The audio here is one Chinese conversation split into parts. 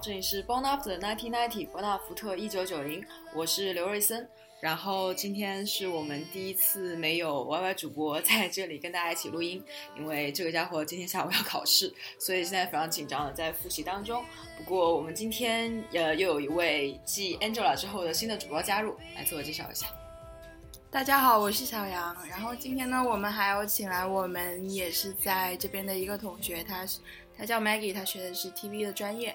这里是 Born After 1990，伯纳福特一九九零，我是刘瑞森。然后今天是我们第一次没有 YY 主播在这里跟大家一起录音，因为这个家伙今天下午要考试，所以现在非常紧张的在复习当中。不过我们今天呃又有一位继 Angela 之后的新的主播加入，来自我介绍一下。大家好，我是小杨。然后今天呢，我们还有请来我们也是在这边的一个同学，他是他叫 Maggie，他学的是 TV 的专业。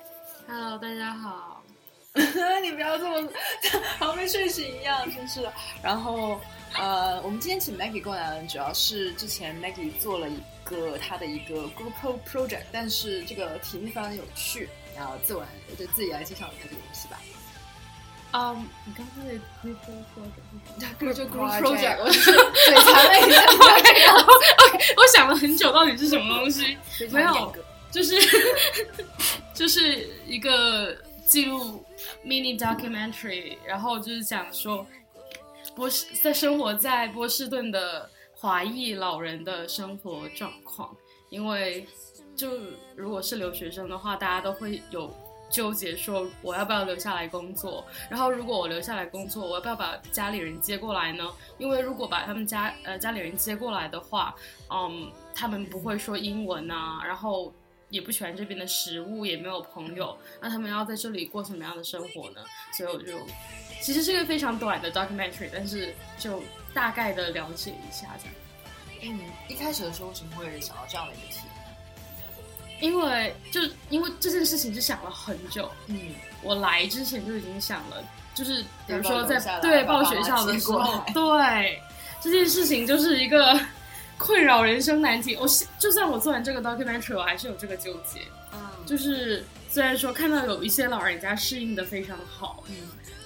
Hello，大家好。你不要这么好像没睡醒一样，真是的。然后呃，我们今天请 Maggie 过来呢，主要是之前 Maggie 做了一个他的一个 Group Project，但是这个题目非常有趣。然后自我我就自己来介绍一下这个东西吧。嗯，你刚才那 group project，就 Group Project 我就 是嘴馋了一下。我想了很久，到底是什么东西？没有就是就是一个记录 mini documentary，然后就是讲说波士在生活在波士顿的华裔老人的生活状况，因为就如果是留学生的话，大家都会有。纠结说我要不要留下来工作，然后如果我留下来工作，我要不要把家里人接过来呢？因为如果把他们家呃家里人接过来的话，嗯，他们不会说英文啊，然后也不喜欢这边的食物，也没有朋友，那他们要在这里过什么样的生活呢？所以我就其实是个非常短的 documentary，但是就大概的了解一下这样。嗯，一开始的时候为什么会想到这样的一个题？因为就因为这件事情是想了很久，嗯，我来之前就已经想了，就是比如说在对报学校的时候，对这件事情就是一个困扰人生难题。我现就算我做完这个 documentary，我还是有这个纠结。嗯，就是虽然说看到有一些老人家适应的非常好，嗯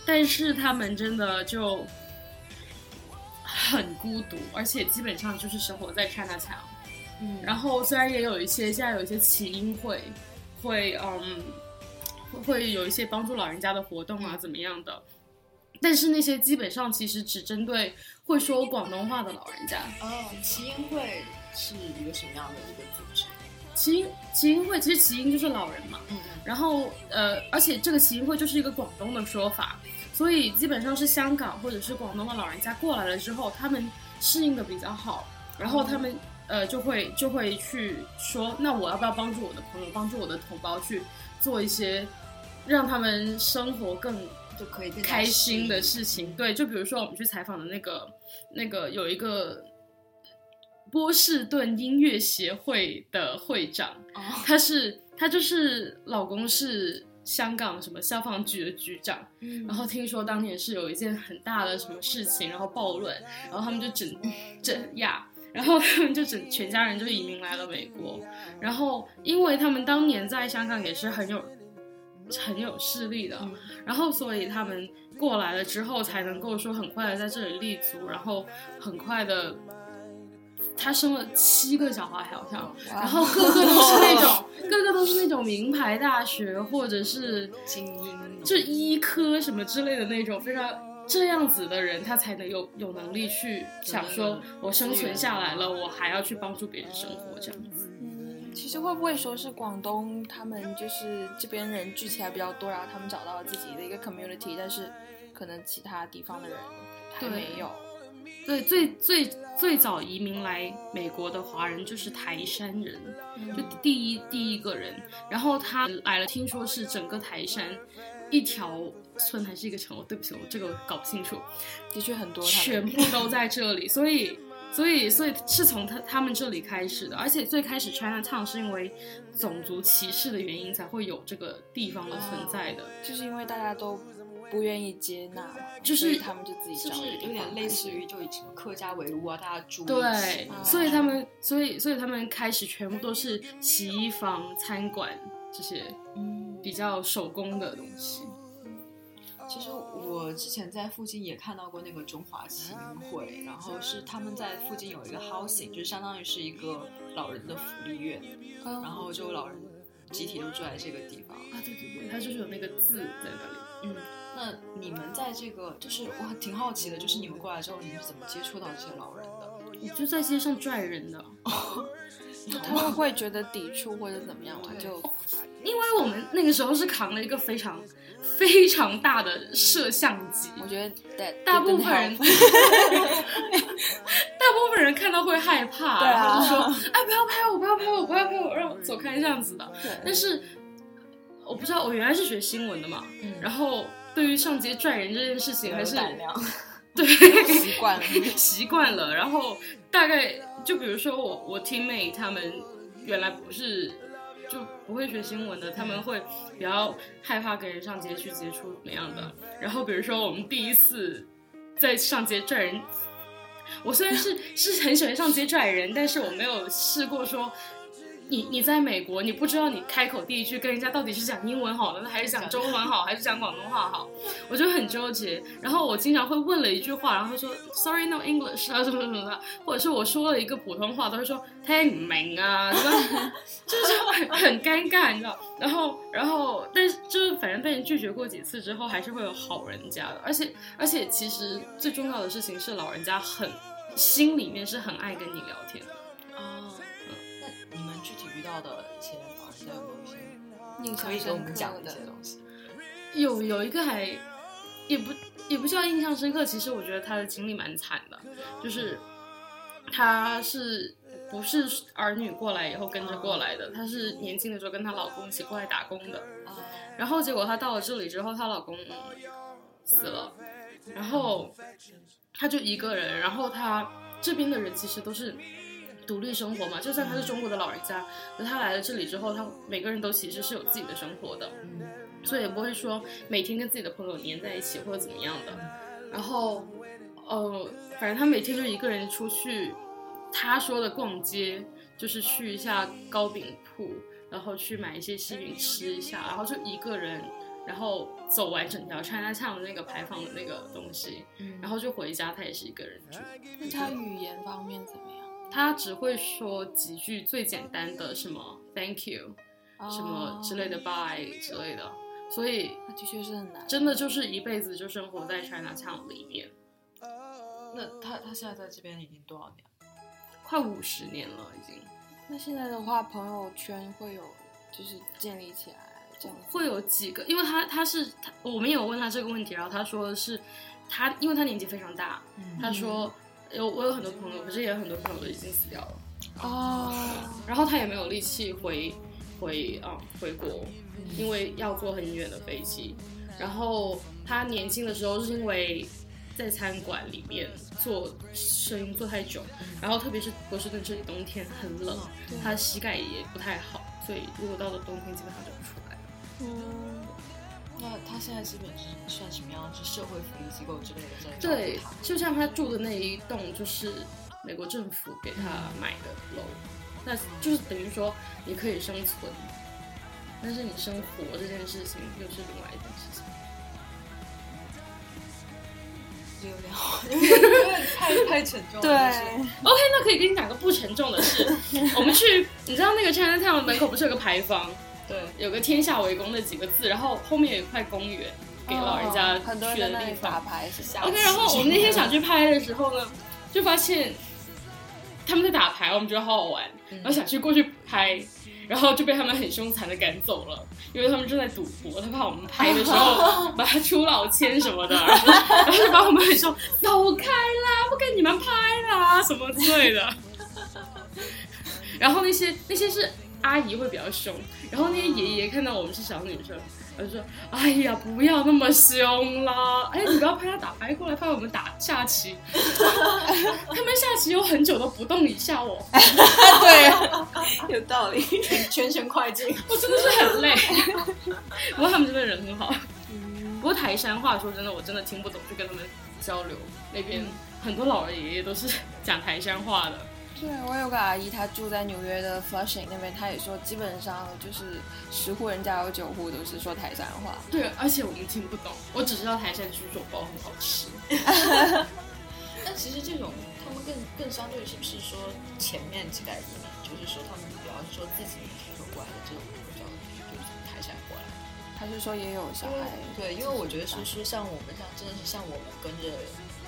但是他们真的就很孤独，而且基本上就是生活在 Chinatown。嗯，然后虽然也有一些现在有一些起因会会嗯会会有一些帮助老人家的活动啊怎么样的，但是那些基本上其实只针对会说广东话的老人家。哦，齐英会是一个什么样的一个组织？齐英齐英会其实齐英就是老人嘛，嗯然后呃，而且这个齐英会就是一个广东的说法，所以基本上是香港或者是广东的老人家过来了之后，他们适应的比较好，然后他们、呃就会就会去说，那我要不要帮助我的朋友，帮助我的同胞去做一些让他们生活更就可以开心的事情。对，就比如说我们去采访的那个那个有一个波士顿音乐协会的会长，哦，他是他就是老公是香港什么消防局的局长，嗯。然后听说当年是有一件很大的什么事情，然后暴乱，然后他们就整整呀。然后他们就整全家人就移民来了美国，然后因为他们当年在香港也是很有很有势力的，嗯然后所以他们过来了之后才能够说很快的在这里立足，然后很快的，他生了七个小孩好像，然后个个都是那 种个个都是那种名牌大学或者是精英就医科什么之类的那种非常。这样子的人，他才能有有能力去想说，我生存下来了，我还要去帮助别人生活，这样子。嗯，其实会不会说是广东他们就是这边人聚起来比较多，然后他们找到了自己的一个 community，但是可能其他地方的人还没有。对，最最最早移民来美国的华人就是台山人，就第一第一个人。然后他来了，听说是整个台山一条村还是一个城，我对不起，我这个搞不清楚，的确很多他全，部都在这里，所以。所以，所以是从他他们这里开始的，而且最开始 Chinatown 是因为种族歧视的原因才会有这个地方的存在的。就是因为大家都不愿意接纳嘛，就是他们就自己就是有点类似于就以前客家为伍啊，大家住对，啊所以他们，所以所以他们开始全部都是洗衣房、餐馆这些嗯，比较手工的东西。其实我之前在附近也看到过那个中华奇英会，然后是他们在附近有一个 housing，就相当于是一个老人的福利院，嗯然后就老人集体都住在这个地方。啊，对对对，它就是有那个字在那里。嗯，那你们在这个，就是我挺好奇的，就是你们过来之后，你们是怎么接触到这些老人的？我就在街上拽人的，他们会觉得抵触或者怎么样吗？对就因为我们那个时候是扛了一个非常非常大的摄像机，我觉得大大部分人，大部分人看到会害怕，对啊然后就说：“哎，不要拍我，不要拍我，不要拍我，让我走开。”这样子的。但是我不知道，我原来是学新闻的嘛，嗯然后对于上街拽人这件事情还是 对 习惯了。习惯了，然后大概就比如说我我 teammate 他们原来不是就不会学新闻的，他们会比较害怕跟人上街去接触怎么样的。然后比如说我们第一次在上街拽人，我虽然是是很喜欢上街拽人，但是我没有试过说。你你在美国，你不知道你开口第一句跟人家到底是讲英文好呢，还是讲中文好，还是讲广东话好，我就很纠结。然后我经常会问了一句话，然后他说 Sorry no English 啊什么什么的，或者是我说了一个普通话，他会说听唔明啊？就是很很尴尬，你知道？然后然后但是就是反正被人拒绝过几次之后，还是会有好人家的，而且而且其实最重要的事情是老人家很心里面是很爱跟你聊天的。啊，那你们具体遇到的一些老人家有没有一些印象可以给我们深刻讲的一的些东西？有有一个还也不也不叫印象深刻，其实我觉得他的经历蛮惨的，就是她是不是儿女过来以后跟着过来的？她是年轻的时候跟她老公一起过来打工的，啊，然后结果她到了这里之后，她老公死了，然后她就一个人，然后她这边的人其实都是。独立生活嘛，就算他是中国的老人家，那他来了这里之后，他每个人都其实是有自己的生活的，嗯所以也不会说每天跟自己的朋友黏在一起或者怎么样的。然后，呃，反正他每天就一个人出去，他说的逛街就是去一下糕饼铺，然后去买一些西饼吃一下，然后就一个人，然后走完整条 China Town 的那个牌坊的那个东西，嗯然后就回家，他也是一个人住。那他语言方面怎么样？他只会说几句最简单的什么 Thank you 什么之类的 Bye 之类的，所以那的确是很难。真的就是一辈子就生活在 China Town 里面，那他他现在在这边已经多少年？快五十年了已经。那现在的话，朋友圈会有就是建立起来这样。会有几个，因为他他是他，我们有问他这个问题，然后他说的是他，因为他年纪非常大，嗯他说有我有很多朋友，可是也有很多朋友都已经死掉了，哦，然后他也没有力气回回啊、回国，因为要坐很远的飞机。然后他年轻的时候是因为在餐馆里面做生意做太久，然后特别是波士顿这里冬天很冷，对他膝盖也不太好，所以如果到了冬天基本上就不出来了。嗯，那他现在基本是算什么样？是社会福利机构之类的在对？，就像他住的那一栋，就是美国政府给他买的楼，那就是等于说你可以生存，但是你生活这件事情又是另外一件事情。有点有点太太沉重了。对，OK，那可以跟你讲个不沉重的事，我们去，你知道那个 China Town 门口不是有个牌坊，对，有个“天下为公”的几个字，然后后面有一块公园给老人家去的地在那里打方。牌是下 OK，然后我们那天想去拍的时候呢，就发现他们在打牌，我们觉得好好玩，然后想去过去拍，然后就被他们很凶残的赶走了，因为他们正在赌博，他怕我们拍的时候 把他出老千什么的，然后 然后就把我们很凶走开啦，不跟你们拍啦，什么之类的。然后那些那些是阿姨会比较凶，然后那些爷爷看到我们是小女生，他就说：“哎呀，不要那么凶啦！哎，你不要拍他打牌，过来拍我们打下棋。他们下棋有很久都不动一下我，对，有道理。全神快进。我真的是很累。不过他们真的人很好。不过台山话说真的，我真的听不懂，去跟他们交流。那边很多老人爷爷都是讲台山话的。对，我有个阿姨，她住在纽约的 Flushing 那边，她也说，基本上就是十户人家有九户都是说台山话。对，而且我们听不懂，我只知道台山猪肉包很好吃。但其实这种他们更更相对是不是说前面几代移民，就是说他们比较说自己说过来的这种比较就是从台山过来。还是说也有小孩，对，因为我觉得是说像我们像真的是像我们跟着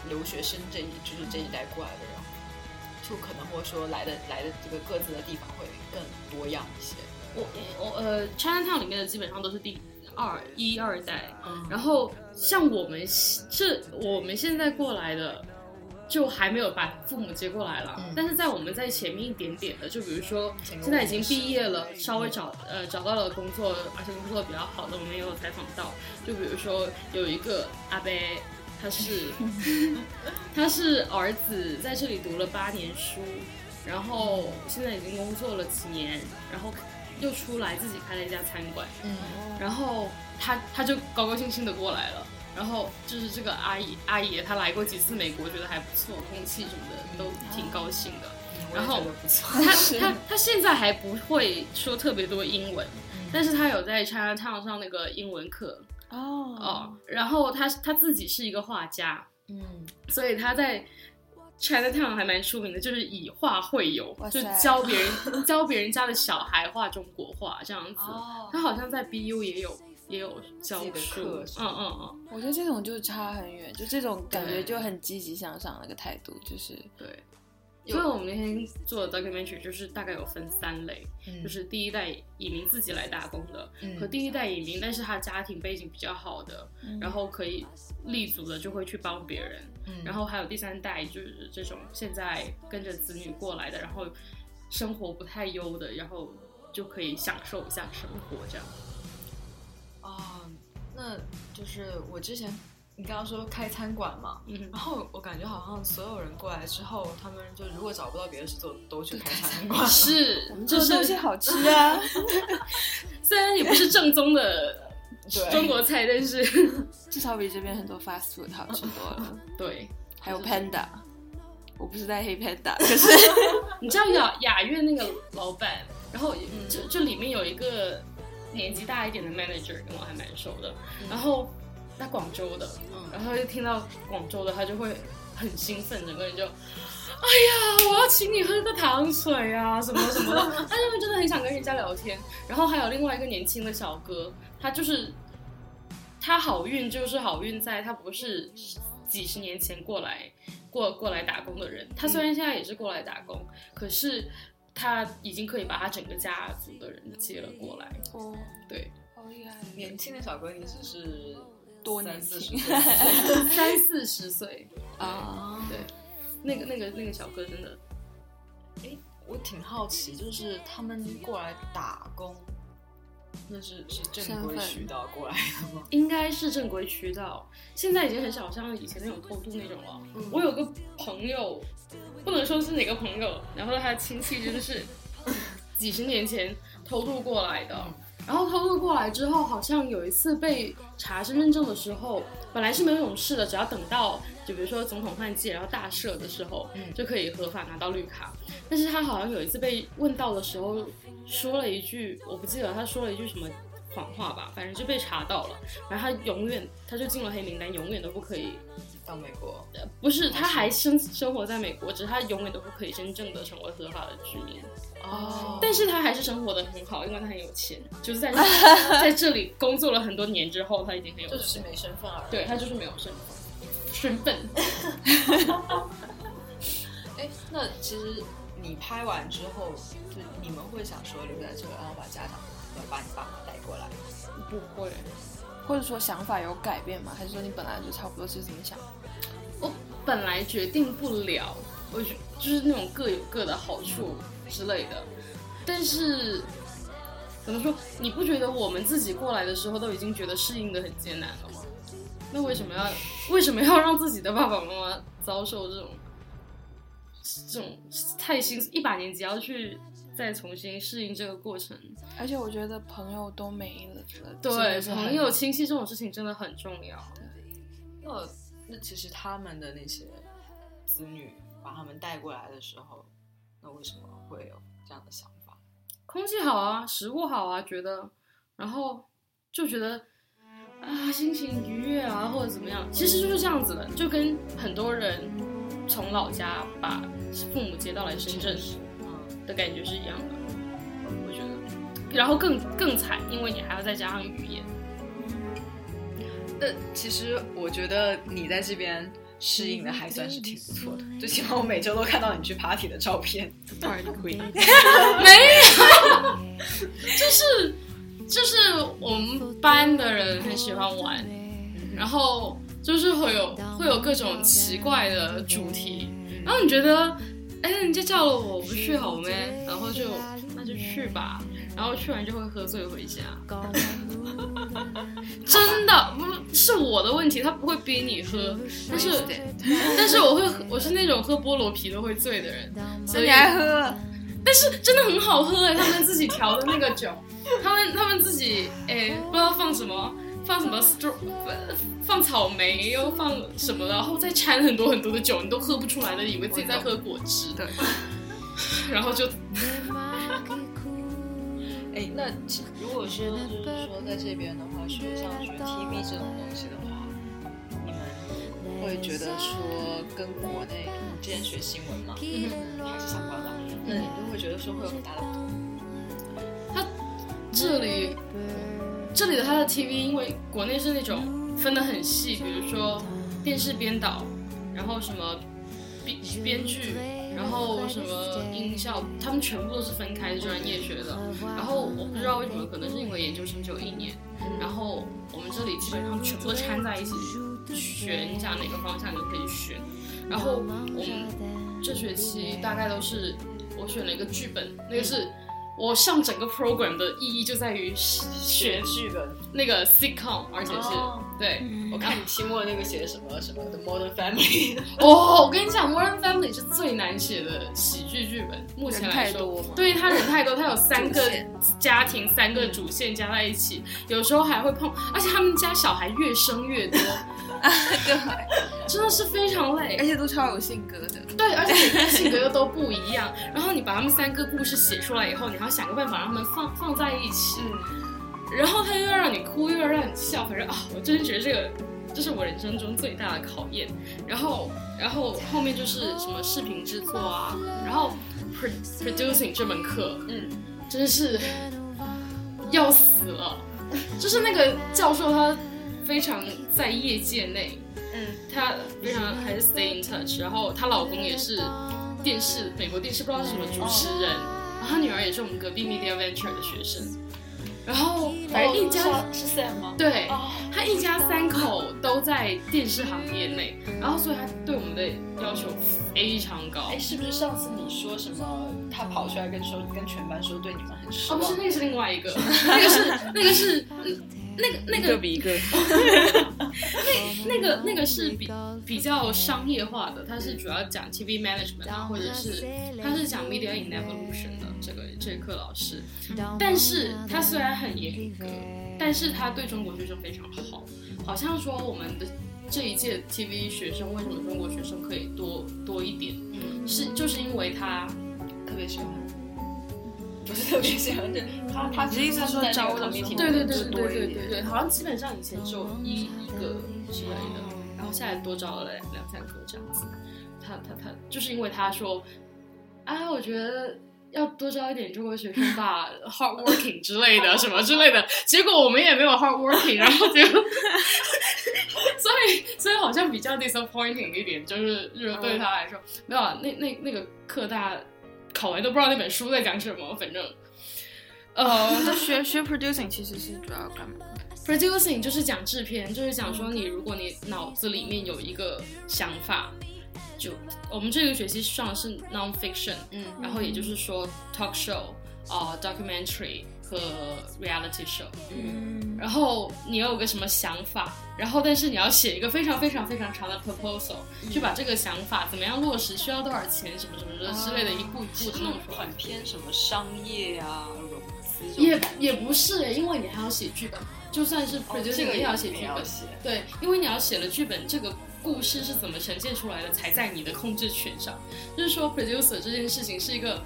留学生这一就是这一代过来的人，就可能或者说来的来的这个各自的地方会更多样一些。我我呃，Chinatown 里面的基本上都是第二一二代，嗯然后像我们这我们现在过来的，就还没有把父母接过来了。嗯但是在我们在前面一点点的，就比如说现在已经毕业了，稍微找呃找到了工作，而且工作比较好的，我们也有采访到。就比如说有一个阿伯，他是 他是儿子在这里读了八年书，然后现在已经工作了几年，然后又出来自己开了一家餐馆。嗯然后他他就高高兴兴的过来了。然后就是这个阿姨阿姨，她来过几次美国，觉得还不错，空气什么的都挺高兴的。然后我也觉得不错。她她她现在还不会说特别多英文，但是她有在 Chinatown 上那个英文课哦哦。然后他他自己是一个画家，嗯所以他在 Chinatown 还蛮出名的，就是以画会友，就教别人 教别人家的小孩画中国画这样子。哦他好像在 BU 也有也有教的书课嗯嗯嗯，我觉得这种就差很远，就这种感觉就很积极向上那个态度，就是对。所以我们那天做的 documentary 就是大概有分三类，嗯。就是第一代移民自己来打工的，嗯。和第一代移民，但是他家庭背景比较好的，然后可以立足的就会去帮别人，嗯。然后还有第三代就是这种现在跟着子女过来的，然后生活不太优的，然后就可以享受一下生活这样。啊，那就是我之前你刚刚说开餐馆嘛，嗯然后我感觉好像所有人过来之后，他们就如果找不到别的事做，都去开餐馆了。是，就做的东西好吃啊，虽然也不是正宗的 中国菜，但是 至少比这边很多 fast food 好吃多了。对，还有 Panda，我不是在黑 Panda，可是你知道雅雅苑那个老板，然后就就里面有一个年纪大一点的 manager，跟我还蛮熟的，然后在广州的，嗯然后就听到广州的，他就会很兴奋，整个人就。哎呀，我要请你喝个糖水啊，什么什么的。他就会真的很想跟人家聊天。然后还有另外一个年轻的小哥，他就是他好运，就是好运在他不是几十年前过来过过来打工的人。他虽然现在也是过来打工，可是他已经可以把他整个家族的人接了过来。哦，对，好厉害，年轻的小哥，你只是多年三四十轻岁 三四十岁，啊，对，那个那个那个小哥真的哎，我挺好奇，就是他们过来打工，那是是正规渠道过来的吗？应该是正规渠道，现在已经很少像以前那种偷渡那种了。我有个朋友，不能说是哪个朋友，然后他的亲戚真的是 几十年前偷渡过来的。然后偷渡过来之后，好像有一次被查身份证的时候，本来是没有这种事的，只要等到就比如说总统换届，然后大赦的时候，嗯就可以合法拿到绿卡。但是他好像有一次被问到的时候，说了一句，我不记得他说了一句什么谎话吧，反正就被查到了。然后他永远他就进了黑名单，永远都不可以，到美国，不是他还生生活在美国，只是他永远都不可以真正的成为合法的居民。哦但是他还是生活的很好，因为他很有钱，就是在在这里工作了很多年之后，他已经很有钱就只是没身份而已。对他就是没有身份，身份。哎，那其实你拍完之后，就你们会想说留在这，然后把家长要把你爸妈带过来？不会，或者说想法有改变吗？还是说你本来就差不多是怎么想？我本来决定不了，我觉就是那种各有各的好处之类的，但是怎么说？你不觉得我们自己过来的时候都已经觉得适应的很艰难了吗？那为什么要为什么要让自己的爸爸妈妈遭受这种这种太辛一把年纪要去再重新适应这个过程？而且我觉得朋友都没了，对朋友亲戚这种事情真的很重要。那那其实他们的那些子女把他们带过来的时候，那为什么会有这样的想法？空气好啊，食物好啊，觉得，然后就觉得啊，心情愉悦啊，或者怎么样，其实就是这样子的，就跟很多人从老家把父母接到来深圳嗯，的感觉是一样的，我觉得，然后更更惨，因为你还要再加上语言，那其实我觉得你在这边适应的还算是挺不错的，最起码我每周都看到你去 party 的照片。没有，就是就是我们班的人很喜欢玩，然后就是会有会有各种奇怪的主题，然后你觉得，哎，人家叫了我，不去好吗？然后就那就去吧，然后去完就会喝醉回家。真的不是我的问题，他不会逼你喝，但是 但是我会喝，我是那种喝菠萝啤都会醉的人，所以那你还喝？但是真的很好喝哎，他们自己调的那个酒，他们他们自己哎不知道放什么，放什么 straw，放草莓又放什么的，然后再掺很多很多的酒，你都喝不出来的，以为自己在喝果汁，对，然后就哎，那如果说就是说在这边的话，学像学 TV 这种东西的话，你们会觉得说跟国内你之前学新闻嘛，嗯还是相关的，那你就会觉得说会有很大的不同。这里这里的它的 TV，因为国内是那种分得很细，比如说电视编导，然后什么编编剧，然后什么音效，他们全部都是分开专业学的。然后我不知道为什么，可能是因为研究生只有一年，然后我们这里基本上全部都掺在一起选一下哪个方向你可以选。然后我们这学期大概都是我选了一个剧本，那个是。我上整个 program 的意义就在于学剧本，那个 sitcom，而且是、对。我看你期末那个写什么什么的 Modern Family，哦，我跟你讲，Modern Family 是最难写的喜剧剧本，目前人来说对他人太多，他有三个家庭，三个主线加在一起，有时候还会碰，而且他们家小孩越生越多，对，真的是非常累而。且都超有性格的。对，而且每个人性格又都不一样，然后你把他们三个故事写出来以后，你还要想个办法让他们放放在一起，然后他又要让你哭，又要让你笑，反正啊，我真是觉得这个这是我人生中最大的考验。然后，然后后面就是什么视频制作啊，然后 pro producing 这门课，嗯，真的是要死了。就是那个教授他非常在业界内，嗯，他非常还是 stay in touch，然后她老公也是电视美国电视不知道是什么主持人，然后她女儿也是我们隔壁 Media Venture 的学生，然后反正一家、是 Sam 吗？对哦，他一家三口都在电视行业内，然后所以他对我们的要求非常高。哎，是不是上次你说什么？他跑出来跟说跟全班说对你们很失哦，不是，那个是另外一个，那个是那个是嗯那个那个个比一个，那那个那个是比比较商业化的，它是主要讲 TV management 啊，或者是他是讲 media in evolution 的这个这个课老师，但是他虽然很严格，但是他对中国学生非常好，好像说我们的这一届 TV 学生为什么中国学生可以多多一点，嗯，是就是因为他特别喜欢，不是特别喜欢，就他他你的意思是说招的时候对对对就对多一点对对对，好像基本上以前只有一一个之类的，然后现在多招了两两三个这样子。他他他就是因为他说，啊，我觉得要多招一点中国学生吧，hard working 之类的什么之类的。结果我们也没有 hard working，然后结果，所以所以好像比较 disappointing 一点，就是就是对他来说，没有啊那那那个课大家考完都不知道那本书在讲什么，反正。呃，那学学 producing 其实是主要干嘛？producing 就是讲制片，就是讲说你如果你脑子里面有一个想法，就我们这个学期上的是 non-fiction，嗯然后也就是说 talk show 啊、documentary 和 reality show，嗯，然后你有个什么想法，然后但是你要写一个非常非常非常长的 proposal，、去把这个想法怎么样落实，需要多少钱，什么什么的之类的，一步一步的弄出来很。偏什么商业啊、融资也也不是，因为你还要写剧本，就算是哦这 producing 个也要写剧本。写。对，因为你要写了剧本，这个故事是怎么呈现出来的，才在你的控制权上。就是说，producer 这件事情是一个，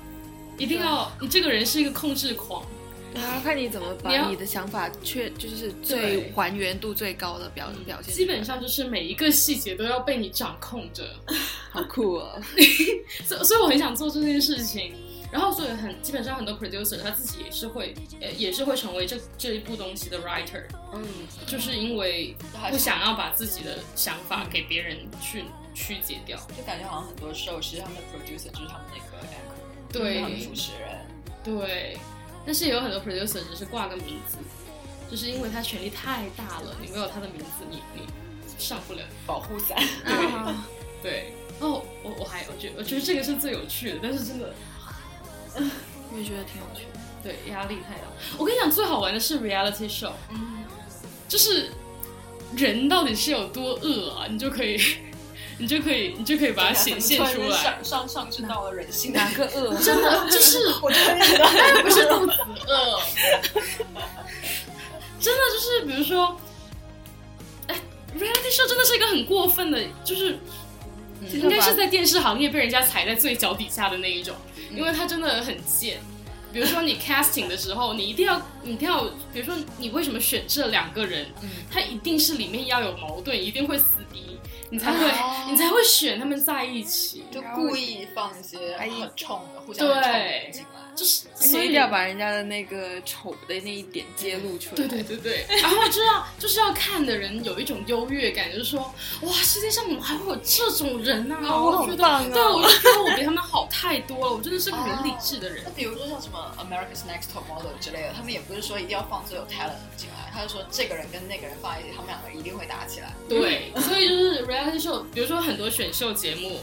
一定要你这个人是一个控制狂，然后看你怎么把你的想法确就是最还原度最高的表表现，基本上就是每一个细节都要被你掌控着。好酷哦。所以所以我很想做这件事情，然后所以很基本上很多 producer 他自己也是会呃也是会成为这这一部东西的 writer，嗯，就是因为不想要把自己的想法给别人去曲解掉。就感觉好像很多 show 其实他们的 producer 就是他们那个 anchor，对他们主持人。对，但是也有很多 producer 只是挂个名字，就是因为他权力太大了，你没有他的名字，你你上不了。保护伞，啊 对，哦，我我还我觉我觉得这个是最有趣的，但是真的 我也觉得挺有趣的。对压力太大。我跟你讲，最好玩的是 reality show，嗯，就是人到底是有多恶啊，你就可以你就可以你就可以把它显现出来。上上上升到了人性哪个恶？真的就是 我觉得你的不是肚子饿，真的就是比如说，哎，reality show 真的是一个很过分的，就是应该是在电视行业被人家踩在最脚底下的那一种，因为它真的很贱。比如说你 casting 的时候，你一定要，你一定要，比如说你为什么选这两个人，他一定是里面要有矛盾，一定会死敌，你才会，哦你才会选他们在一起。就故意放一些还很冲的、互相很冲的人进来。就是所以一定要把人家的那个丑的那一点揭露出来。对对对对，然后就要就是要看的人有一种优越感，就是说，哇，世界上怎么还会有这种人呢、啊我觉得，棒啊对，我就觉得我比他们好太多了，我真的是个很理智的人那。比如说像什么 America's Next Top Model 之类的，他们也不是说一定要放最有 talent 进来，他就说这个人跟那个人放在一起，他们两个一定会打起来。对，所以就是 reality show，比如说很多选秀节目，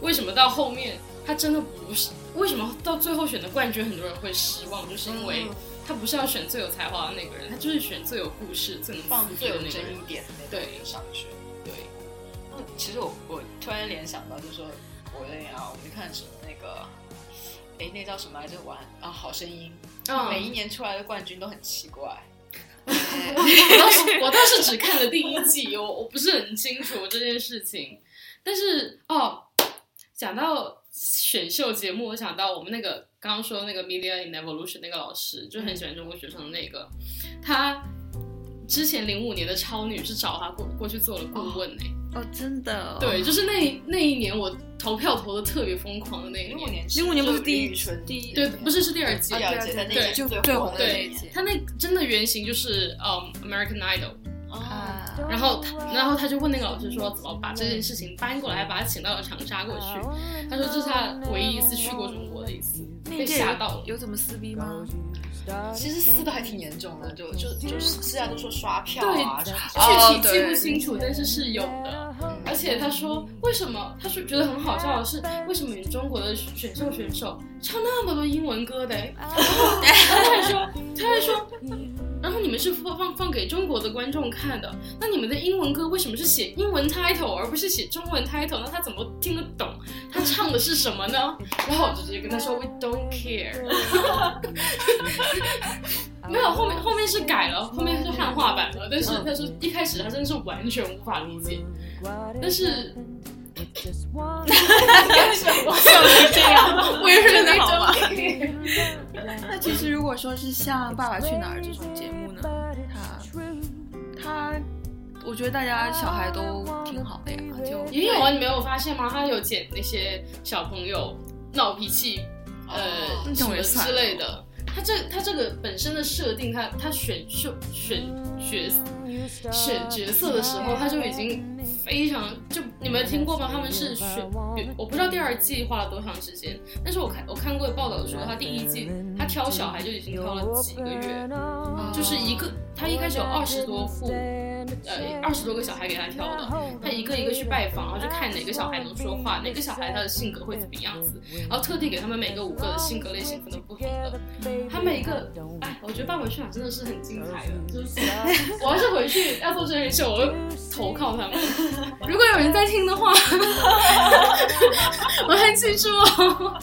为什么到后面他真的不是？为什么到最后选的冠军很多人会失望？就是因为他不是要选最有才华的那个人，他就是选最有故事、最能放最有那个人。争议点的那个上去。对，那其实我我突然联想到，就是说我那年啊，我们看什么那个，哎，那叫什么来着？玩啊，好声音，嗯每一年出来的冠军都很奇怪。我倒是我倒是只看了第一季，我我不是很清楚这件事情。但是哦，讲到选秀节目，我想到我们那个刚刚说那个 Media in Evolution 那个老师，就很喜欢中国学生的那个，他之前零五年的超女是找他过过去做了顾问呢、哦，真的、哦。对，就是那那一年我投票投的特别疯狂的那一年。零五年，零五年不是第一第一对，不是是第二季，第二届，在那对就最红的那一届他那真的原型就是嗯 American Idol，啊，啊，然后他，然后他就问那个老师说，怎么把这件事情搬过来，把他请到了长沙过去。他说这是他唯一一次去过中国的一次，被吓到了。有怎么撕逼吗？其实撕的还挺严重的，就就就是现在都说刷票对啊，具哦体记不清楚，但是是有的。而且他说，为什么？他说觉得很好笑的是，为什么你中国的选秀选手唱那么多英文歌的？然后他还说，他还说，然后你们是放放放给中国的观众看的，那你们的英文歌为什么是写英文 title 而不是写中文 title？那他怎么听得懂他唱的是什么呢？然后我就直接跟他说，We don't care。没有，后面后面是改了，后面是汉化版了。但是他说一开始他真的是完全无法理解，但是笑成这样，我也是真的那好吗种。那其实如果说是像《爸爸去哪儿》这种节目呢，它它，我觉得大家小孩都挺好的呀，就也有啊，你没有发现吗？他有剪那些小朋友闹脾气，呃，哦什么之类的。他这他这个本身的设定，他他选秀选角选角色的时候，他就已经非常就你们听过吗？他们是选，我不知道第二季花了多长时间，但是我看我看过报道说，他第一季他挑小孩就已经挑了几个月，就是一个他一开始有二十多户，呃二十多个小孩给他挑的，他一个一个去拜访，然后就看哪个小孩能说话，哪个小孩他的性格会怎么样子，然后特地给他们每个五个的性格类型分的不同的。他每一个，哎，我觉得《爸爸去哪儿》真的是很精彩的，就是 我要是回去要做真人秀，我会投靠他们。如果有人在听的话，我还记住哦。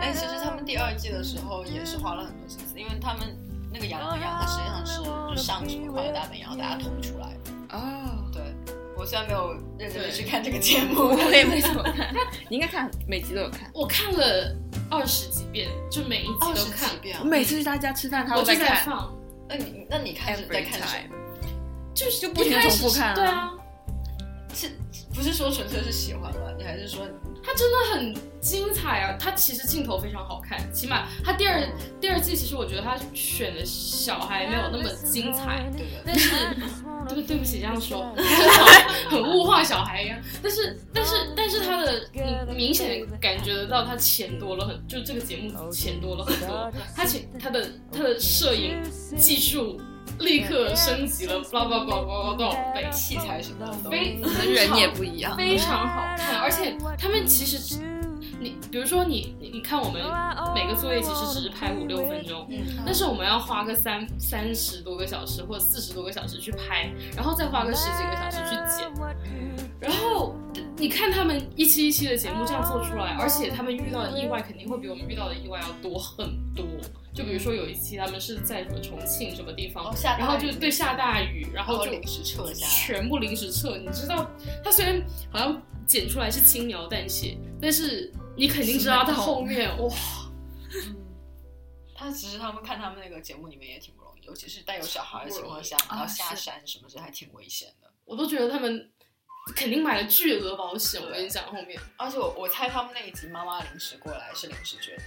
哎，其实他们第二季的时候也是花了很多心思，因为他们那个杨洋洋，他实际上是就上什么《快乐大本营》，然后大家投出来的。哦，对我虽然没有认真的去看这个节目，我也没怎么看，你应该看每集都有看。我看了二十几遍，就每一集都看。我。每次去他家吃饭，他都在看，放，那你那你看是在看什么？就是就不停地重复看啊对啊，是不是说纯粹是喜欢吧？你还是说它真的很精彩啊！它其实镜头非常好看，起码它第二第二季其实我觉得它选的小孩没有那么精彩，对的？但是对对不起这样说，很物化小孩一样。但是但是但是它的你明显感觉得到它钱多了很，就这个节目钱多了很多，它钱它的它的摄影技术。立刻升级了，叭叭叭叭叭多少倍？器材什么的，非人也不一样，非常好看。而且他们其实，你比如说你你你看我们每个作业其实只是拍五六分钟，但是我们要花个三三十多个小时或四十多个小时去拍，然后再花个十几个小时去剪，然后你看他们一期一期的节目这样做出来，而且他们遇到的意外肯定会比我们遇到的意外要多很多。就比如说有一期他们是在什么重庆什么地方，然后就对下大雨，然后就临时撤下，全部临时撤。你知道，他虽然好像剪出来是轻描淡写，但是你肯定知道他后面哇。他其实他们看他们那个节目里面也挺不容易，尤其是带有小孩的情况下，然后下山什么的还挺危险的。我都觉得他们肯定买了巨额保险。我跟你讲后面，而且我我猜他们那一集妈妈临时过来是临时决定。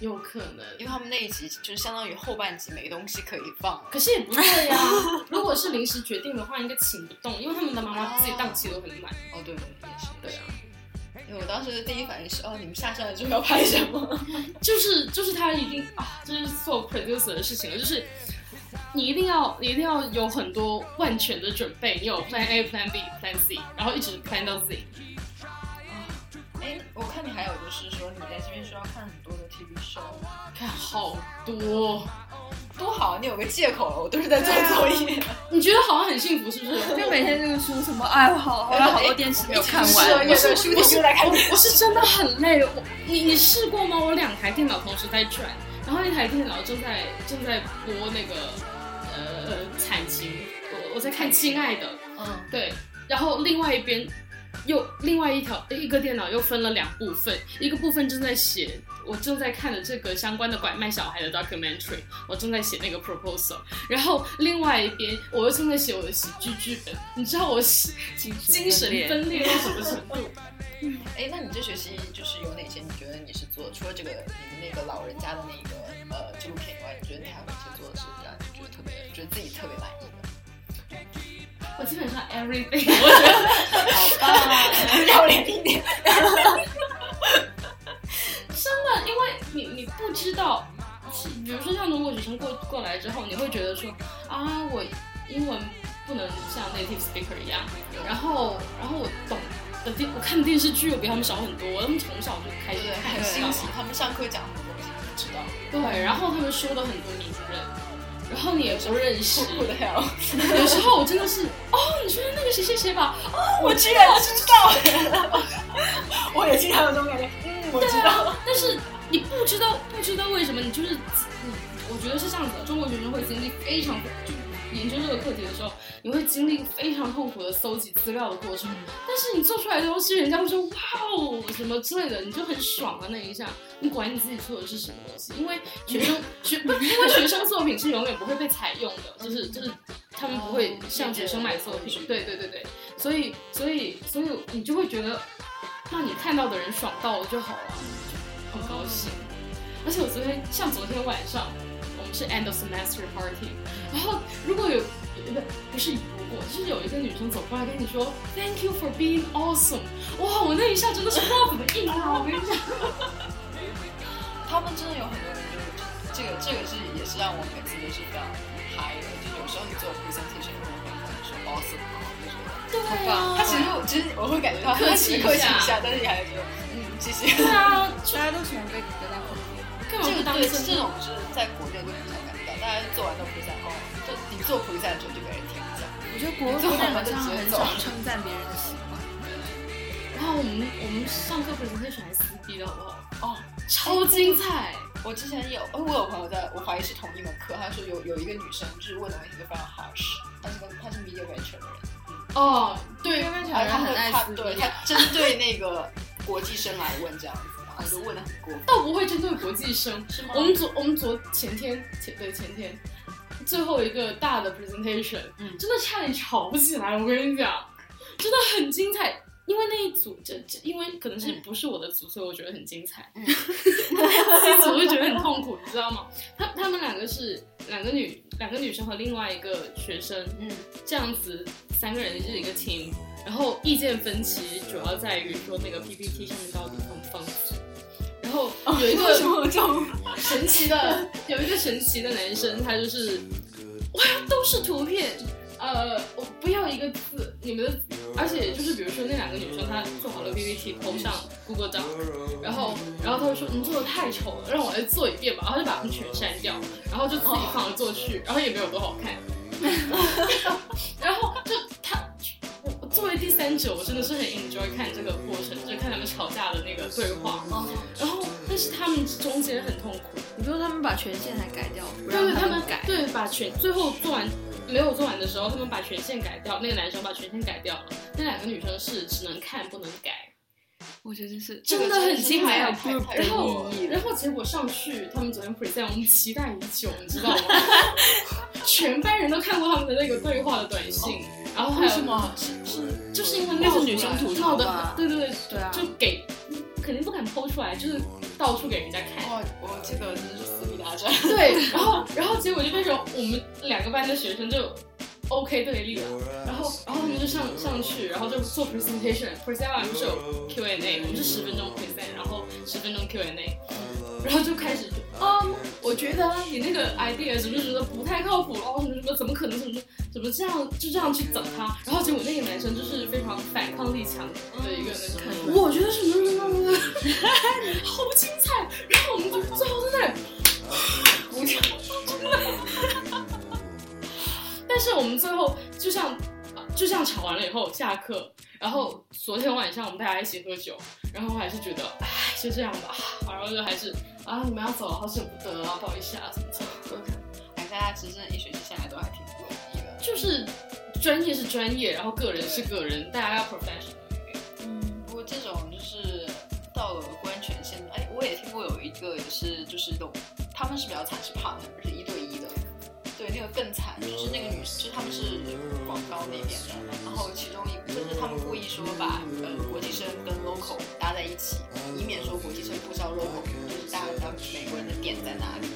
有可能，因为他们那一集就是相当于后半集没东西可以放，可是也不对呀。如果是临时决定的话，应该请不动，因为他们的妈妈自己档期都很满。哦，对，也是，对啊。因为我当时的第一反应是，哦，你们下山了之后要拍什么？就是就是他一定啊，这是做 producer 的事情了，就是你一定要你一定要有很多万全的准备，你有 plan A、plan B、plan C，然后一直 plan 到 Z。哎，我看你还有就是说你在这边需要看很多的 TV show，看好多，多好，你有个借口了，我都是在做作业。你觉得好像很幸福是不是？就每天这个书什么，哎，好，还有好多电视没有看完。我是我是来看，我是真的很累。我你你试过吗？我两台电脑同时在转，然后一台电脑正在正在播那个呃惨情，我我在看《亲爱的》，嗯，对，然后另外一边。又另外一条一个电脑又分了两部分，一个部分正在写我正在看的这个相关的拐卖小孩的 documentary，我正在写那个 proposal，然后另外一边我又正在写我的喜剧剧本，你知道我精精神分裂到什么程度？嗯哎，那你这学期就是有哪些你觉得你是做除了这个你们那个老人家的那个呃纪录片以外，你觉得你还有哪些做的是让你觉得自己特别满意的？我基本上 everything，我觉得好棒，要脸一点。真的，因为你你不知道，比如说像中国学生过过来之后，你会觉得说啊，我英文不能像 native speaker 一样，然后然后我懂的电，我看电视剧又比他们少很多，他们从小就开始看，欣喜，他们上课讲的东西不知道。对，然后他们说的很多你不认。然后你有时候认识，有时候我真的是哦，你说那个谁谁谁吧，哦，我居然知道，我也经常有这种感觉，嗯，我知道，但是你不知道，不知道为什么，你就是，嗯，我觉得是这样子，中国学生会经历非常就。研究这个课题的时候，你会经历非常痛苦的搜集资料的过程，但是你做出来的东西，人家会说哇哦什么之类的，你就很爽的那一下。你管你自己做的是什么东西，因为学生学，因为学生作品是永远不会被采用的，就是就是他们不会向学生买作品。对对对对，所以所以所以你就会觉得，那你看到的人爽到了就好了，很高兴。而且我昨天像昨天晚上。是 end of semester party，然后如果有不不是如果就是有一个女生走过来跟你说 thank you for being awesome，哇，我那一下真的是不知道怎么应啊！我跟你讲，他们真的有很多人就是这个这个是也是让我每次都是非常嗨的，就有时候你做 presentation 会跟你说 awesome，就是对啊，他其实其实我会感觉到客气客气一下，但是你还是觉得嗯谢谢。对啊，大家都喜欢被得到肯定。这个对这种是在国内都很少感觉到，大家做完都普赛哦，就你做普赛的时候就给人听讲。我觉得国内好像很少称赞别人的习惯。然后我们我们上课 presentation 还撕逼的好不好？哦，超精彩！我之前有，我有朋友在我怀疑是同一门课，他说有有一个女生就是问的问题就非常 harsh，她是个她是 media venture 的人。哦，对，他很爱对他 针对那个国际生来问这样子。就问的很过，倒不会针对国际生，是吗？我们昨我们昨前天前对前天最后一个大的 presentation，嗯，真的差点吵不起来。我跟你讲，真的很精彩。因为那一组，这这因为可能是不是我的组，所以我觉得很精彩。嗯这组我就觉得很痛苦，你知道吗？他他们两个是两个女两个女生和另外一个学生，嗯这样子三个人就是一个 team，然后意见分歧主要在于说那个 PPT 上面到底放不放字。然后有一个神奇的，有一个神奇的男生，他就是哇都是图片，呃，我不要一个字，你们的，而且就是比如说那两个女生，她做好了 PPT 投上 Google Doc，然后然后他就说你做的太丑了，让我来做一遍吧，然后就把他们全删掉，然后就自己放了做去，然后也没有多好看，然 后作为第三者，我真的是很 enjoy 看这个过程，就是看他们吵架的那个对话。然后，但是他们中间很痛苦，你说他们把权限还改掉，不对对，他们改，对，把权最后做完没有做完的时候，他们把权限改掉，那个男生把权限改掉了，那两个女生是只能看不能改，我觉得是真的很精彩。然后然后结果上去，他们昨天 present，我们期待已久，你知道吗？全班人都看过他们的那个对话的短信，然后还有为什么？是是就是因为应该是女生吐槽的槽对对对，对啊就给肯定不敢剖出来，就是到处给人家看。哇，我这个真是撕逼大战。对，然后然后结果就变成我们两个班的学生就 OK 对立了，然后然后他们就上上去，然后就做 presentation，present 完不是有 Q&A，我们是十分钟 present，然后十分钟 Q&A，然后就开始就啊、我觉得你那个 idea 什么觉得不太靠谱哦，什么什么怎么可能怎么怎么这样就这样去整他，然后结果那个男生就是非常反抗力强的一个那种，我觉得什么什么什么什么，好精彩，然后我们就最后在那里。鼓 掌，但是我们最后就像就像吵完了以后下课，然后昨天晚上我们大家一起喝酒，然后还是觉得唉就这样吧，然后就还是啊你们要走了，好舍不得啊，不好意思啊，什么怎么，哎，大家其实一学期下来都还挺不容易的。就是专业是专业，然后个人是个人，大家要 professional 一点。嗯，不过这种就是到了关权限，哎，我也听过有一个也是就是那种，他们是比较惨，是 partner，是一对一的。对，那个更惨，就是那个女，就是他们是广告那边的，然后其中一就是他们故意说把呃国际生跟 local 搭在一起，以免说国际生不知道 local 就是大家知道美国人的点在哪里。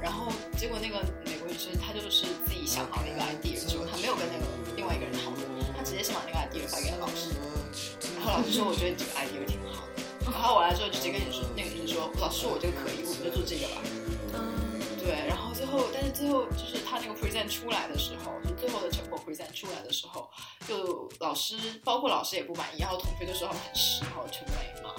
然后结果那个美国女生她就是自己想好了一个 idea 之后，她没有跟那个另外一个人讨论，她直接先把那个 idea 发给了老师，然后老师说我觉得你这个 idea 挺好的，然后我来之后直接跟你说那个女生说，老师我这个可以，我们就做这个吧。对，然后最后，但是最后就是他那个 present 出来的时候，就最后的成果 present 出来的时候，就老师包括老师也不满意，然后同学就说他们很湿，然后全没嘛，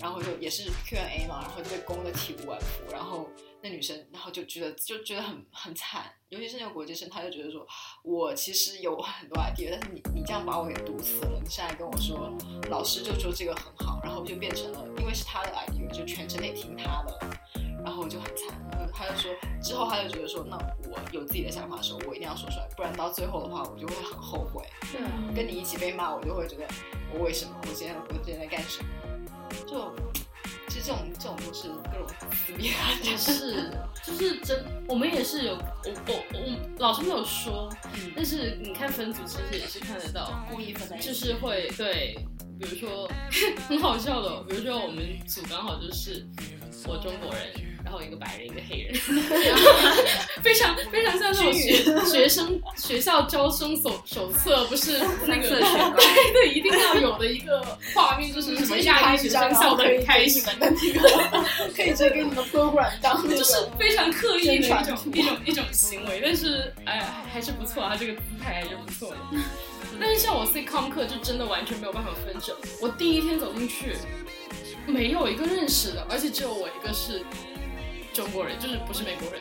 然后就也是 Q&A 嘛，然后就被攻得体无完肤，然后那女生然后就觉得就觉得很很惨，尤其是那个国际生，他就觉得说我其实有很多 idea，但是你你这样把我给毒死了，你现在跟我说老师就说这个很好，然后就变成了因为是他的 idea，就全程得听他的。然后我就很惨，然后他就说，之后他就觉得说，那我有自己的想法的时候，我一定要说出来，不然到最后的话，我就会很后悔。跟你一起被骂，我就会觉得我为什么，我今天我今天在干什么？就其实这种这种都是各种撕逼啊，就是，就是真，我们也是有，我我我老师没有说，嗯但是你看分组其实也是看得到，故意分在，就是会对，比如说 很好笑的，比如说我们组刚好就是我中国人，然后一个白人，一个黑人，非常非常像那种学学生学校招生手手册，不是那个 对对，一定要有的一个画面，就是什么亚裔学生笑得很开心，的那个，可以直接给你们 program 当那就是。非常刻意的一种一种一种行为，但是哎还还是不错，啊这个姿态还是不错的。但是像我 CCOM 课就真的完全没有办法分整，我第一天走进去，没有一个认识的，而且只有我一个是中国人，就是不是美国人。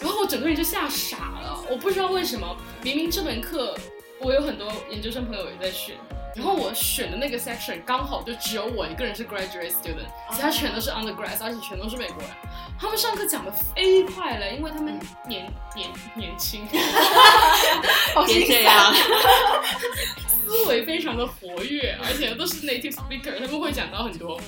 然后我整个人就吓傻了，我不知道为什么，明明这门课我有很多研究生朋友也在选，然后我选的那个 section 刚好就只有我一个人是 graduate student，其他全都是 undergrad，而且全都是美国人。他们上课讲的飞快了，因为他们年年年轻，别这样，思维非常的活跃，而且都是 native speaker，他们会讲到很多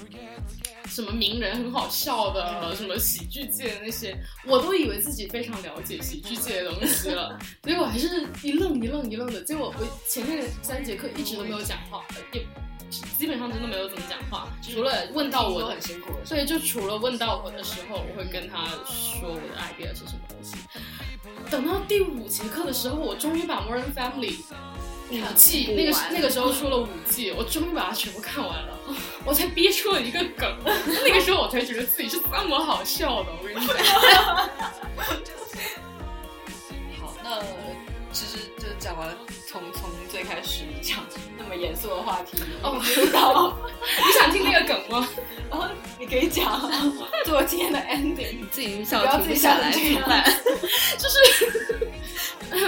什么名人很好笑的，什么喜剧界的那些，我都以为自己非常了解喜剧界的东西了，结果还是一愣一愣一愣的。结果我前面三节课一直都没有讲话，也基本上真的没有怎么讲话，除了问到我都的很辛苦的。所以就除了问到我的时候，我会跟他说我的 idea 是什么东西。等到第五节课的时候，我终于把 Modern Family 五季那个那个时候出了五季，我终于把它全部看完了，我才憋出了一个梗。那个时候我才觉得自己是这么好笑的，我跟你讲。好，那其实就讲完了，从从最开始讲那么严肃的话题，哦知道，你想听那个梗吗？然后你可以讲做今天的 ending 你。自己不笑停要自己不下来笑成这样怎么办？那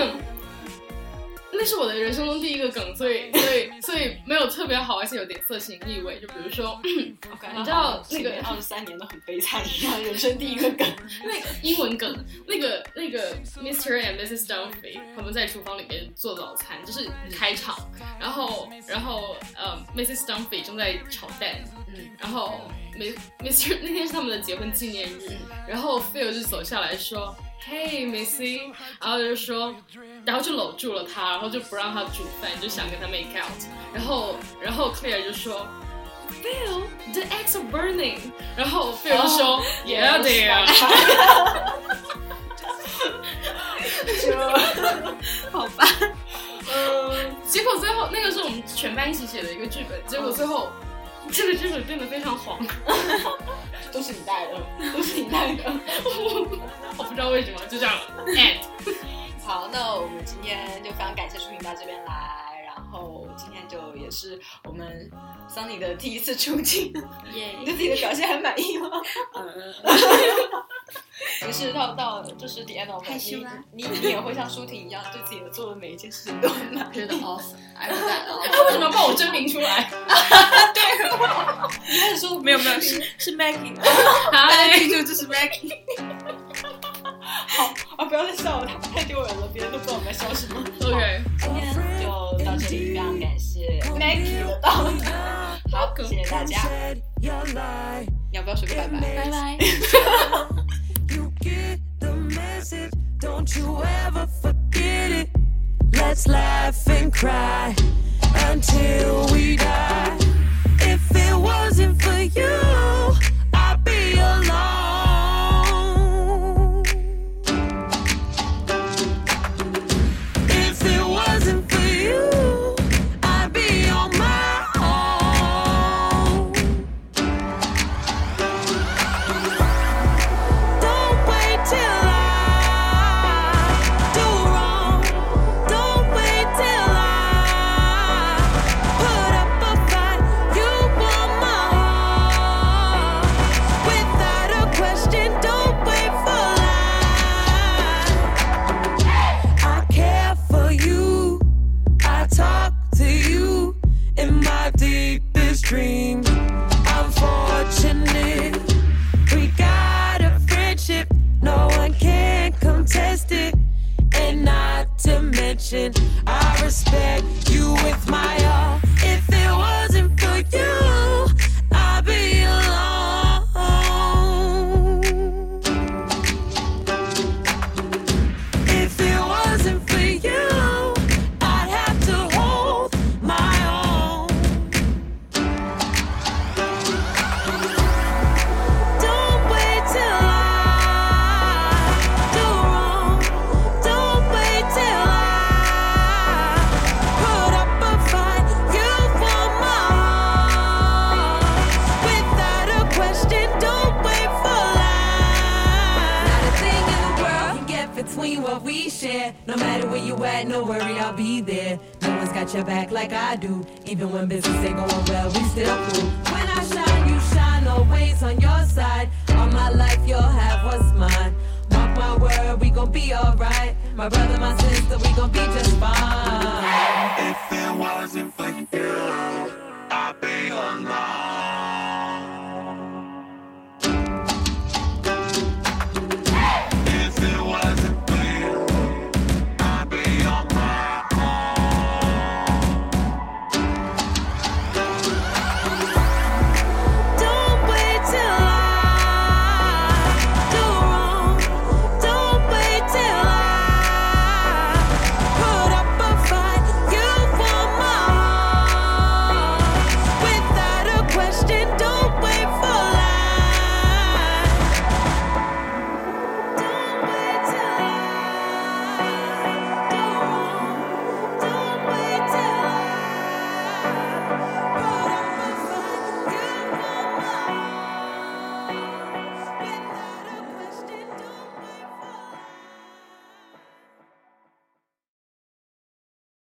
是我的人生中第一个梗，所以所以所以没有特别好，而且有点色情意味。就比如说你知道那个二十三年都很悲惨一样，人生第一个梗。那个英文梗，那个那个 Mr. and Mrs. Dumphy 他们在厨房里面做早餐，就是开场，然后然后呃 Mrs. Dumphy 正在炒蛋，嗯，然后 Mr. 那天是他们的结婚纪念日，然后 Phil 就走下来说。Hey Missy，然后就说，然后就搂住了他，然后就不让他煮饭，就想跟他 make out，然后然后 Claire 就说，Phil，the eggs are burning，然后 Phil 就说、Yeah they are，就好吧，嗯，结果最后那个是我们全班一起写的一个剧本，结果最后、这个剧本变得非常黄，都是你带的，都是你带的。我不知道为什么，就这样了。And 好，那我们今天就非常感谢出品到这边来，然后今天就也是我们桑尼的第一次出镜，耶你对自己的表现还满意吗？嗯，于是到到就是 the end of it，害羞啦你你你也会像舒婷一样，对自己的做的每一件事情都很满意。觉得 awesome，I was that 他为什么要帮我真名出来？对你开始说没有没有，是是 Maggie，好大家记住这是 Maggie。好啊，不要再笑了，太丢人了，别人都不知道我们在笑什么。，OK，今天就到这里，非常感谢 Maggie 的到来，好，谢谢大家。你 要不要说个拜拜？拜拜。Get the message, don't you ever forget it. Let's laugh and cry until we die. If it wasn't for you, I'd be alone. yeah. No one's got your back like I do. Even when business ain't going well, we still cool. When I shine, you shine always on your side. All my life, you'll have what's mine. Mark my word, we gon' be alright. My brother, my sister, we gon' be just fine. If it wasn't for you, I'd be alive.